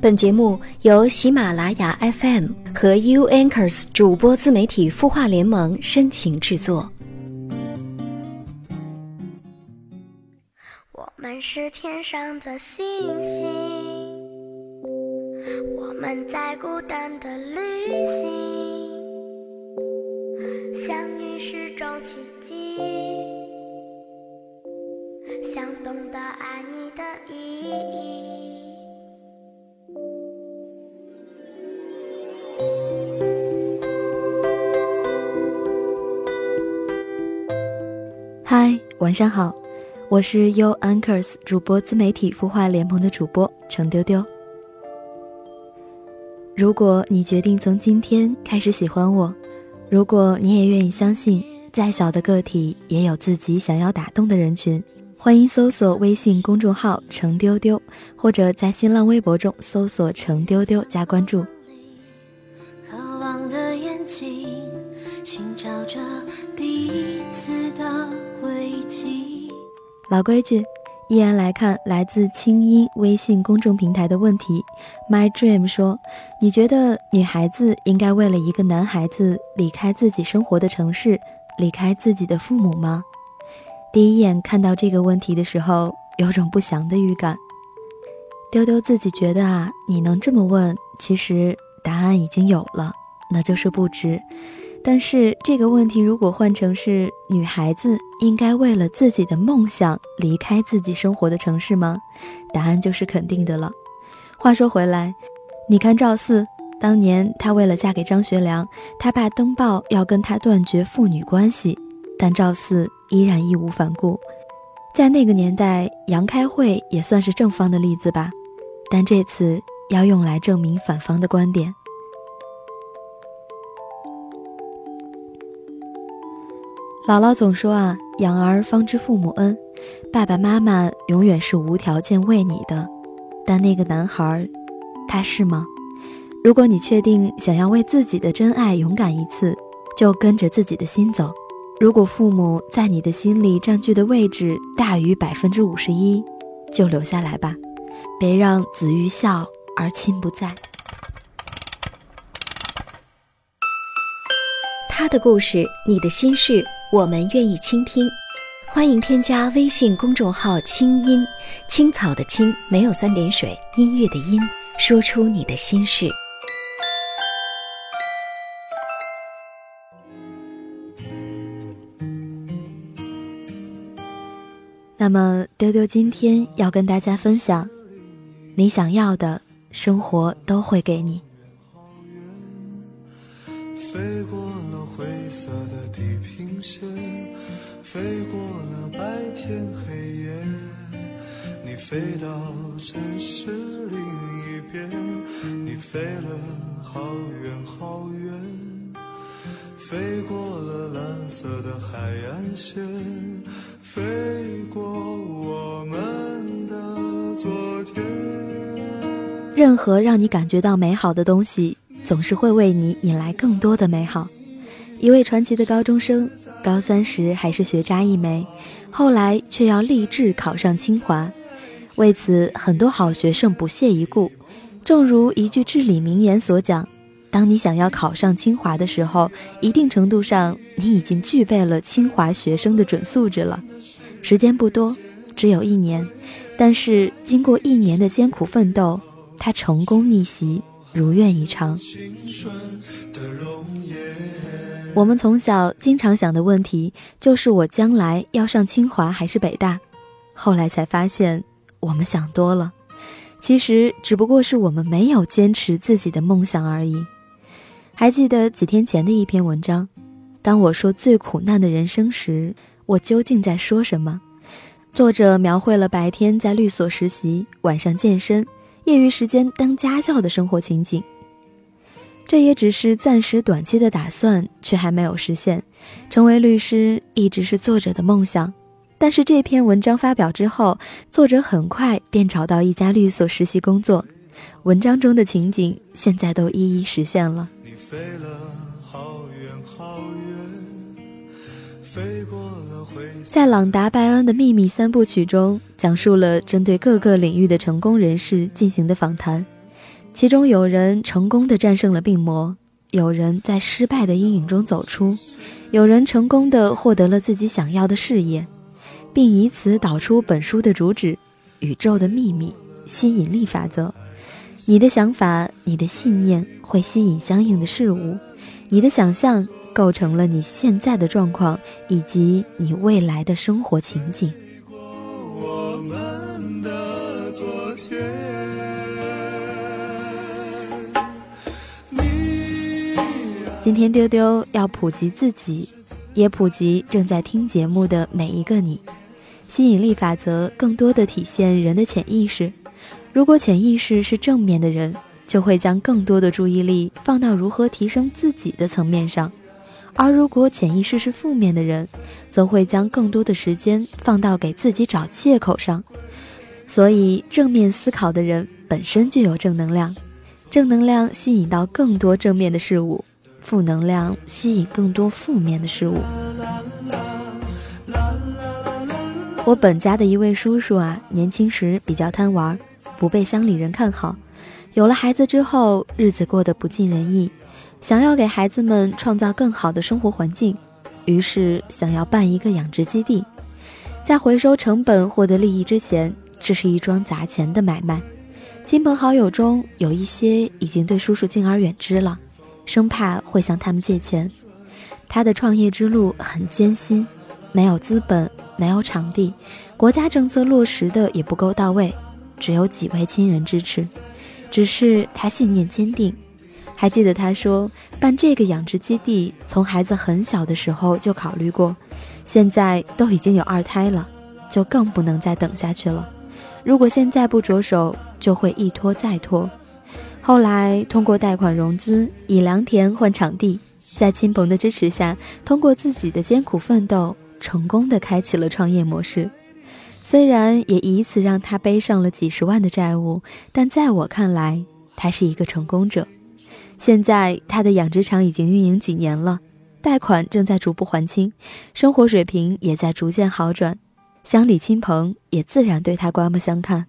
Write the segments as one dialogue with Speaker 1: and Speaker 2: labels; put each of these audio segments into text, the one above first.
Speaker 1: 本节目由喜马拉雅 FM 和 U Anchors 主播自媒体孵化联盟深情制作。
Speaker 2: 我们是天上的星星，我们在孤单的旅行，相遇是种奇迹，想懂得爱你的意义。
Speaker 3: 晚上好，我是 You Anchors 主播自媒体孵化联盟的主播程丢丢。如果你决定从今天开始喜欢我，如果你也愿意相信，再小的个体也有自己想要打动的人群，欢迎搜索微信公众号程丢丢，或者在新浪微博中搜索程丢丢加关注。
Speaker 2: 渴望的眼睛，寻找着
Speaker 3: 老规矩，依然来看来自清音微信公众平台的问题。My Dream 说：“你觉得女孩子应该为了一个男孩子离开自己生活的城市，离开自己的父母吗？”第一眼看到这个问题的时候，有种不祥的预感。丢丢自己觉得啊，你能这么问，其实答案已经有了，那就是不值。但是这个问题如果换成是女孩子应该为了自己的梦想离开自己生活的城市吗？答案就是肯定的了。话说回来，你看赵四，当年她为了嫁给张学良，她爸登报要跟她断绝父女关系，但赵四依然义无反顾。在那个年代，杨开慧也算是正方的例子吧，但这次要用来证明反方的观点。姥姥总说啊，养儿方知父母恩，爸爸妈妈永远是无条件为你的。但那个男孩，他是吗？如果你确定想要为自己的真爱勇敢一次，就跟着自己的心走。如果父母在你的心里占据的位置大于百分之五十一，就留下来吧，别让子欲孝而亲不在。
Speaker 1: 他的故事，你的心事，我们愿意倾听。欢迎添加微信公众号“清音青草”的青没有三点水，音乐的音，说出你的心事。
Speaker 3: 那么，丢丢今天要跟大家分享，你想要的生活都会给你。
Speaker 4: 飞过了灰色，飞过了白天黑夜，你飞到城市另一边，你飞了好远好远，飞过了蓝色的海岸线，飞过我们的昨天。
Speaker 3: 任何让你感觉到美好的东西，总是会为你引来更多的美好。一位传奇的高中生，高三时还是学渣一枚，后来却要立志考上清华。为此，很多好学生不屑一顾。正如一句至理名言所讲：“当你想要考上清华的时候，一定程度上你已经具备了清华学生的准素质了。”时间不多，只有一年，但是经过一年的艰苦奋斗，他成功逆袭，如愿以偿。
Speaker 4: 青春的容颜。
Speaker 3: 我们从小经常想的问题就是我将来要上清华还是北大，后来才发现我们想多了，其实只不过是我们没有坚持自己的梦想而已。还记得几天前的一篇文章，当我说最苦难的人生时，我究竟在说什么？作者描绘了白天在律所实习，晚上健身，业余时间当家教的生活情景。这也只是暂时短期的打算，却还没有实现。成为律师一直是作者的梦想，但是这篇文章发表之后，作者很快便找到一家律所实习工作。文章中的情景现在都一一实现了。
Speaker 4: 你飞了好远好远，飞过了灰。
Speaker 3: 在朗达·拜恩的秘密三部曲中，讲述了针对各个领域的成功人士进行的访谈。其中有人成功的战胜了病魔，有人在失败的阴影中走出，有人成功的获得了自己想要的事业，并以此导出本书的主旨：宇宙的秘密——吸引力法则。你的想法，你的信念会吸引相应的事物，你的想象构成了你现在的状况以及你未来的生活情景。今天丢丢要普及自己，也普及正在听节目的每一个你。吸引力法则更多的体现人的潜意识。如果潜意识是正面的人，就会将更多的注意力放到如何提升自己的层面上；而如果潜意识是负面的人，则会将更多的时间放到给自己找借口上。所以，正面思考的人本身就有正能量，正能量吸引到更多正面的事物。负能量吸引更多负面的事物。我本家的一位叔叔啊，年轻时比较贪玩，不被乡里人看好。有了孩子之后，日子过得不尽人意，想要给孩子们创造更好的生活环境，于是想要办一个养殖基地。在回收成本、获得利益之前，这是一桩砸钱的买卖。亲朋好友中有一些已经对叔叔敬而远之了。生怕会向他们借钱，他的创业之路很艰辛，没有资本，没有场地，国家政策落实的也不够到位，只有几位亲人支持。只是他信念坚定，还记得他说办这个养殖基地，从孩子很小的时候就考虑过，现在都已经有二胎了，就更不能再等下去了。如果现在不着手，就会一拖再拖。后来通过贷款融资，以良田换场地，在亲朋的支持下，通过自己的艰苦奋斗，成功的开启了创业模式。虽然也以此让他背上了几十万的债务，但在我看来，他是一个成功者。现在他的养殖场已经运营几年了，贷款正在逐步还清，生活水平也在逐渐好转，乡里亲朋也自然对他刮目相看。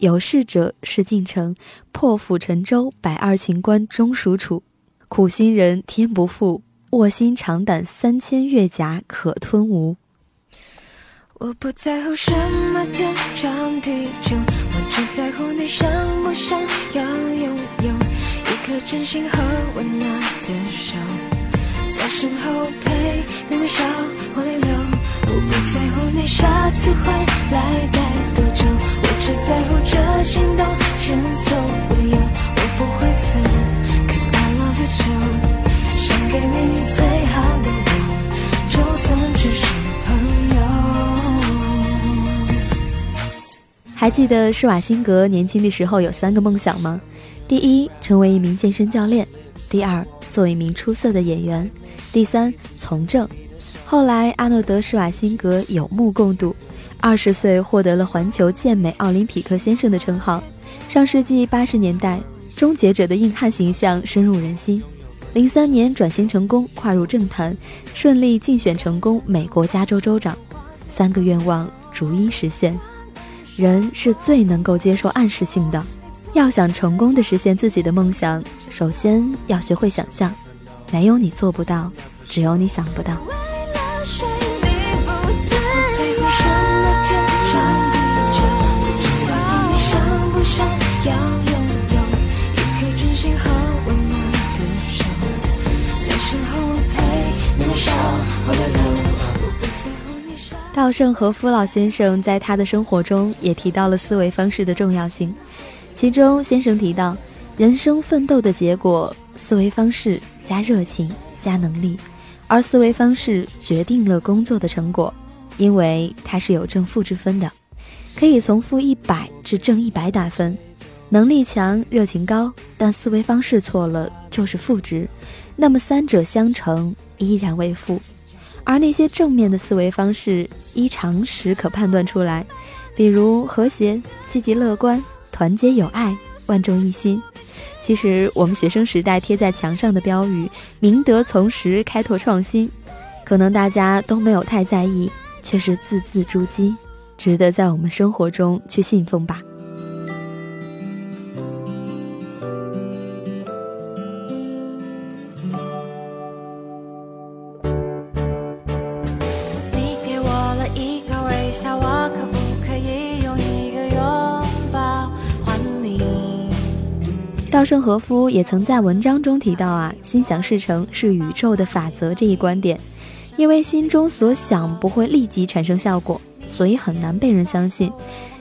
Speaker 3: 有事者事竟成，破釜沉舟，百二秦关终属楚。苦心人天不负，卧薪尝胆三千越甲可吞吴。
Speaker 2: 我不在乎什么天长地久，我只在乎你想不想要拥有一颗真心和温暖的手，在身后陪你微笑或泪流。我不在我不会走，Cause I love you so，想给你最好的，就算只是朋友。
Speaker 3: 还记得施瓦辛格年轻的时候有三个梦想吗？第一，成为一名健身教练；第二，做一名出色的演员；第三，从政。后来，阿诺德·施瓦辛格有目共睹。二十岁获得了环球健美奥林匹克先生的称号。上世纪八十年代，终结者的硬汉形象深入人心。零三年转型成功，跨入政坛，顺利竞选成功美国加州州长，三个愿望逐一实现。人是最能够接受暗示性的，要想成功的实现自己的梦想，首先要学会想象。没有你做不到，只有你想不到。盛和夫老先生在他的生活中也提到了思维方式的重要性，其中先生提到，人生奋斗的结果，思维方式加热情加能力，而思维方式决定了工作的成果，因为它是有正负之分的，可以从负一百至正一百打分，能力强热情高，但思维方式错了就是负值，那么三者相乘依然为负。而那些正面的思维方式，依常识可判断出来，比如和谐、积极乐观、团结友爱、万众一心。其实我们学生时代贴在墙上的标语“明德从实，开拓创新”，可能大家都没有太在意，却是字字珠玑，值得在我们生活中去信奉吧。稻盛和夫也曾在文章中提到啊，心想事成是宇宙的法则这一观点，因为心中所想不会立即产生效果，所以很难被人相信。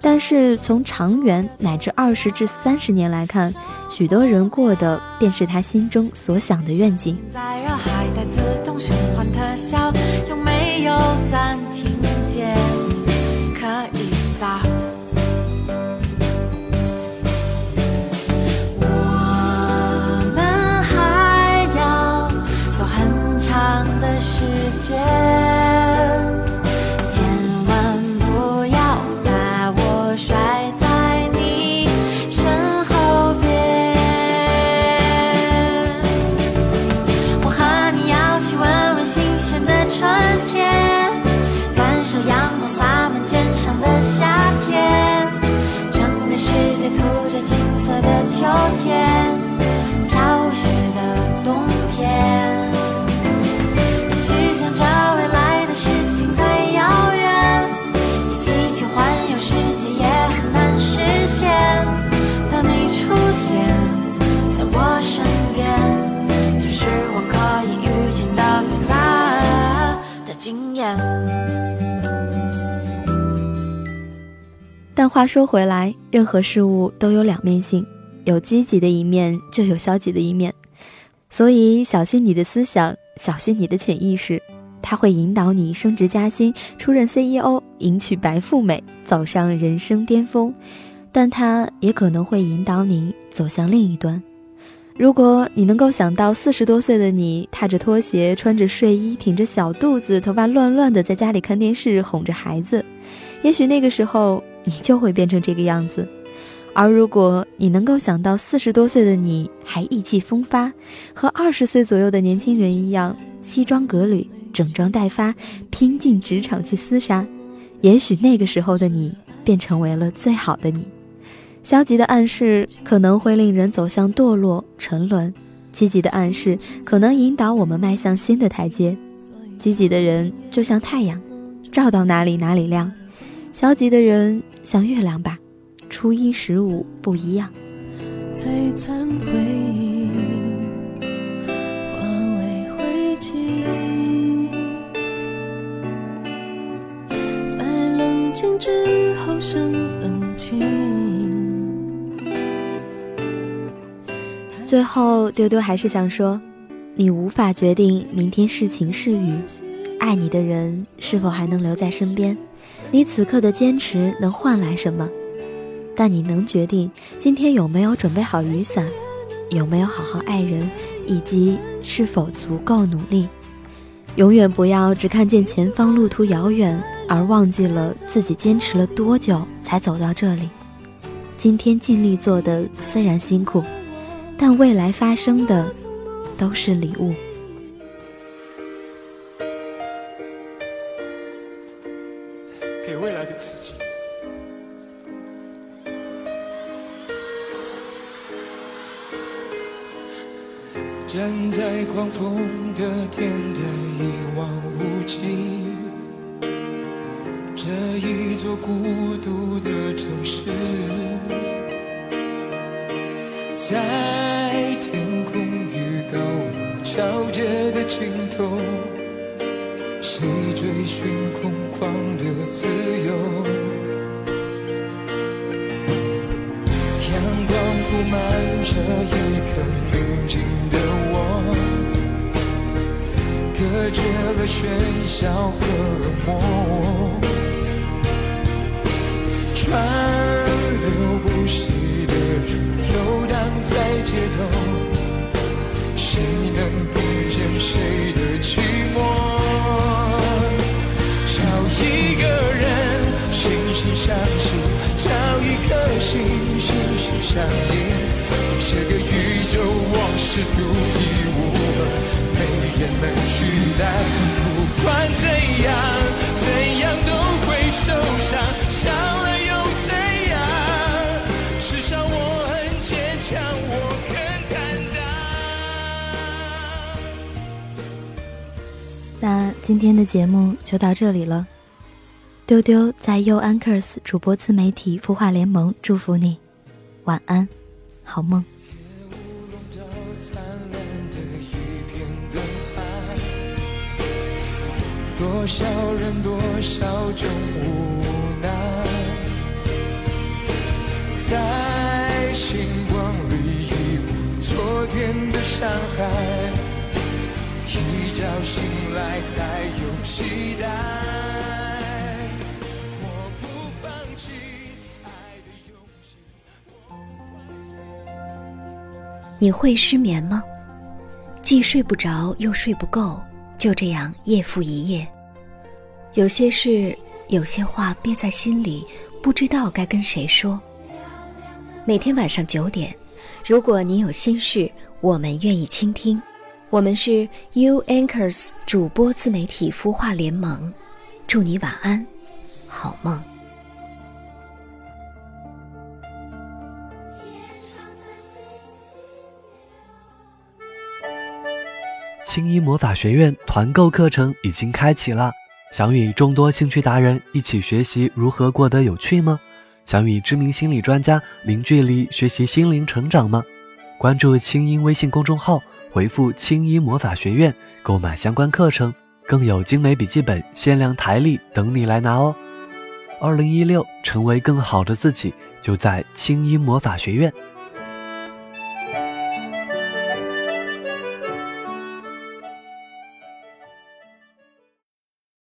Speaker 3: 但是从长远乃至二十至三十年来看，许多人过的便是他心中所想的愿景。
Speaker 5: 在海带自动循环特效，有没有暂停键？时经验。
Speaker 3: 但话说回来，任何事物都有两面性，有积极的一面，就有消极的一面。所以，小心你的思想，小心你的潜意识，它会引导你升职加薪、出任 CEO、迎娶白富美、走上人生巅峰，但它也可能会引导你走向另一端。如果你能够想到四十多岁的你，踏着拖鞋，穿着睡衣，挺着小肚子，头发乱乱的，在家里看电视，哄着孩子，也许那个时候你就会变成这个样子。而如果你能够想到四十多岁的你还意气风发，和二十岁左右的年轻人一样，西装革履、整装待发，拼进职场去厮杀，也许那个时候的你便成为了最好的你。消极的暗示可能会令人走向堕落、沉沦，积极的暗示可能引导我们迈向新的台阶。积极的人就像太阳，照到哪里哪里亮；消极的人像月亮吧。初一十五不一样。
Speaker 6: 璀璨回忆化为灰烬，在冷静之后生冷清。
Speaker 3: 最后，丢丢还是想说，你无法决定明天是晴是雨，爱你的人是否还能留在身边，你此刻的坚持能换来什么？但你能决定今天有没有准备好雨伞，有没有好好爱人，以及是否足够努力。永远不要只看见前方路途遥远，而忘记了自己坚持了多久才走到这里。今天尽力做的虽然辛苦，但未来发生的都是礼物。
Speaker 7: 给未来的自己。站在狂风的天台，一望无际，这一座孤独的城市，在天空与高楼交接的尽头，谁追寻空旷的自由？阳光铺满这一刻宁静的我，隔绝了喧嚣和冷漠。穿在街头，谁能听见谁的寂寞？找一个人惺惺相惜，找一颗心心心相印。在这个宇宙，我是独一无二，没人能取代。
Speaker 3: 今天的节目就到这里了。丢丢在 You Anchors 主播自媒体孵化联盟祝福你，晚安，好梦。
Speaker 7: 多少人，多少种无奈，在星光里，昨天的伤害。一觉醒来，还有期待。我不放弃爱的勇气。
Speaker 1: 你会失眠吗？既睡不着又睡不够，就这样夜复一夜。有些事，有些话憋在心里，不知道该跟谁说。每天晚上九点，如果你有心事，我们愿意倾听。我们是 U Anchors 主播自媒体孵化联盟，祝你晚安，好梦。
Speaker 8: 青衣魔法学院团购课程已经开启了，想与众多兴趣达人一起学习如何过得有趣吗？想与知名心理专家零距离学习心灵成长吗？关注青音微信公众号，回复“青衣魔法学院”购买相关课程，更有精美笔记本、限量台历等你来拿哦！二零一六，成为更好的自己，就在青衣魔法学院。